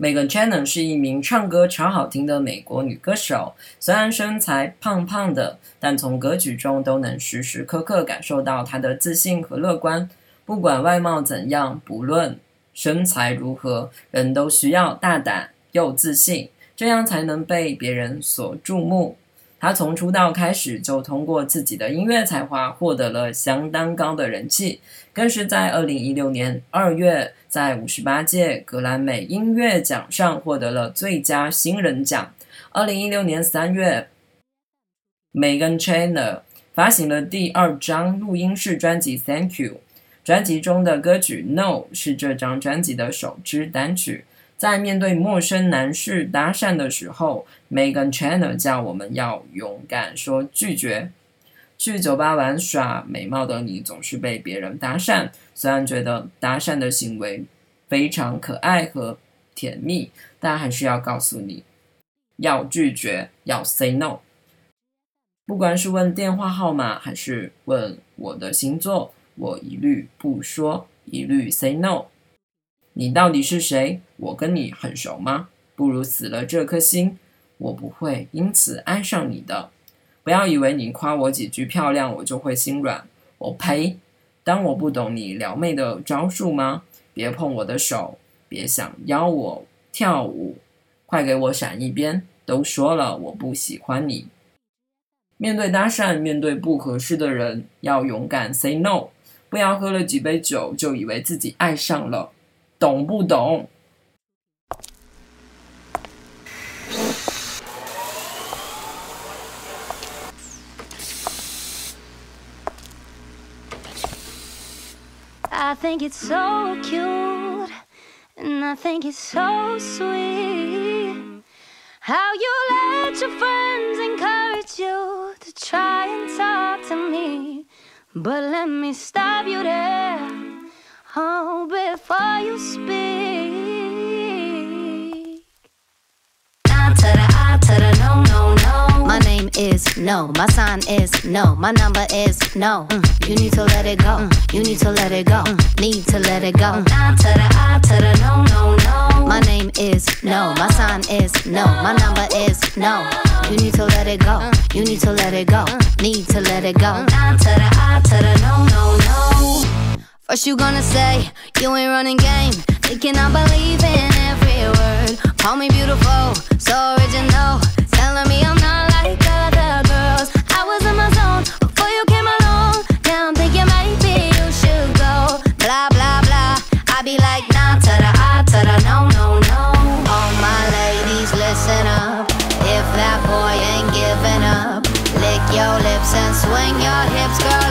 Megan c h a n n o n 是一名唱歌超好听的美国女歌手。虽然身材胖胖的，但从歌曲中都能时时刻刻感受到她的自信和乐观。不管外貌怎样，不论身材如何，人都需要大胆又自信，这样才能被别人所注目。他从出道开始就通过自己的音乐才华获得了相当高的人气。更是在二零一六年二月，在五十八届格莱美音乐奖上获得了最佳新人奖。二零一六年三月，Megan Trainor 发行了第二张录音室专辑《Thank You》，专辑中的歌曲《No》是这张专辑的首支单曲。在面对陌生男士搭讪的时候，Megan Trainor 叫我们要勇敢说拒绝。去酒吧玩耍，美貌的你总是被别人搭讪。虽然觉得搭讪的行为非常可爱和甜蜜，但还是要告诉你，要拒绝，要 say no。不管是问电话号码，还是问我的星座，我一律不说，一律 say no。你到底是谁？我跟你很熟吗？不如死了这颗心，我不会因此爱上你的。不要以为你夸我几句漂亮，我就会心软。我呸！当我不懂你撩妹的招数吗？别碰我的手，别想邀我跳舞，快给我闪一边！都说了我不喜欢你。面对搭讪，面对不合适的人，要勇敢 say no。不要喝了几杯酒就以为自己爱上了，懂不懂？I think it's so cute, and I think it's so sweet. How you let your friends encourage you to try and talk to me. But let me stop you there, oh, before you speak. Nah to the I no, no, no. My name is no. My sign is no. My number is no. Mm. You need to let it go. Mm. You need to let it go. Mm. Need to let it go. Nah to the I no, no, no. My name is no. My sign is no. My number is no. You need to let it go. You need to let it go. Need to let it go. Nah to the I no, no, no. First you gonna say you ain't running game, thinking I believe in every word. Call me beautiful, so original, telling me I'm not like other girls. I was in my zone before you came along. Now I'm thinking maybe you should go. Blah blah blah. I be like nah to the I to the no no no. All my ladies listen up. If that boy ain't giving up, lick your lips and swing your hips, girl.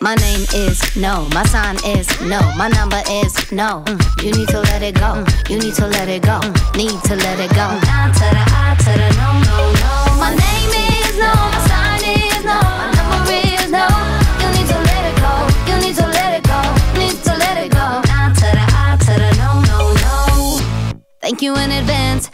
My name is no. My sign is no. My number is no. Mm, You need to let it go. Mm, You need to let it go. Mm, Need to let it go. Nah to the I to the no, no, no. My name is no, my sign is no, my number is no. You need to let it go. You need to let it go. Need to let it go. No, no, no. Thank you in advance.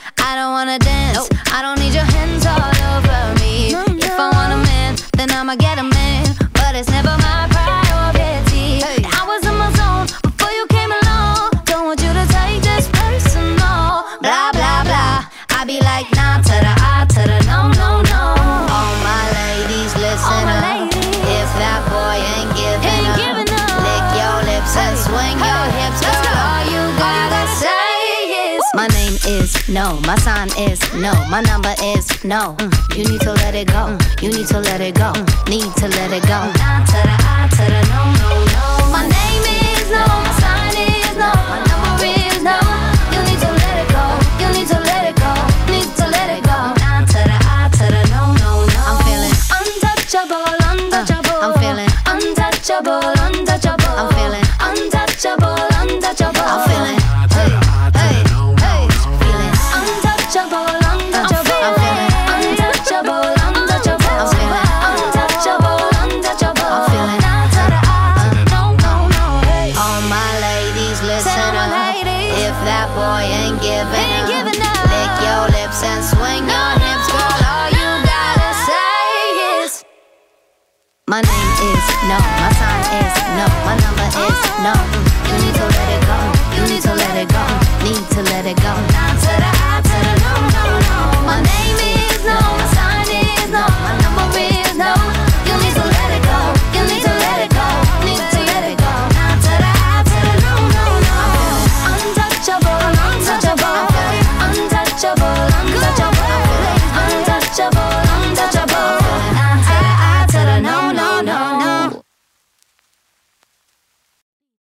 Is no. My sign is no. My number is no. You need to let it go. You need to let it go. Need to let it go. To the I to the no, no, no. My name is no, your lips and swing your hips, girl. All you gotta say is my name is no. My sign is no. My number is no.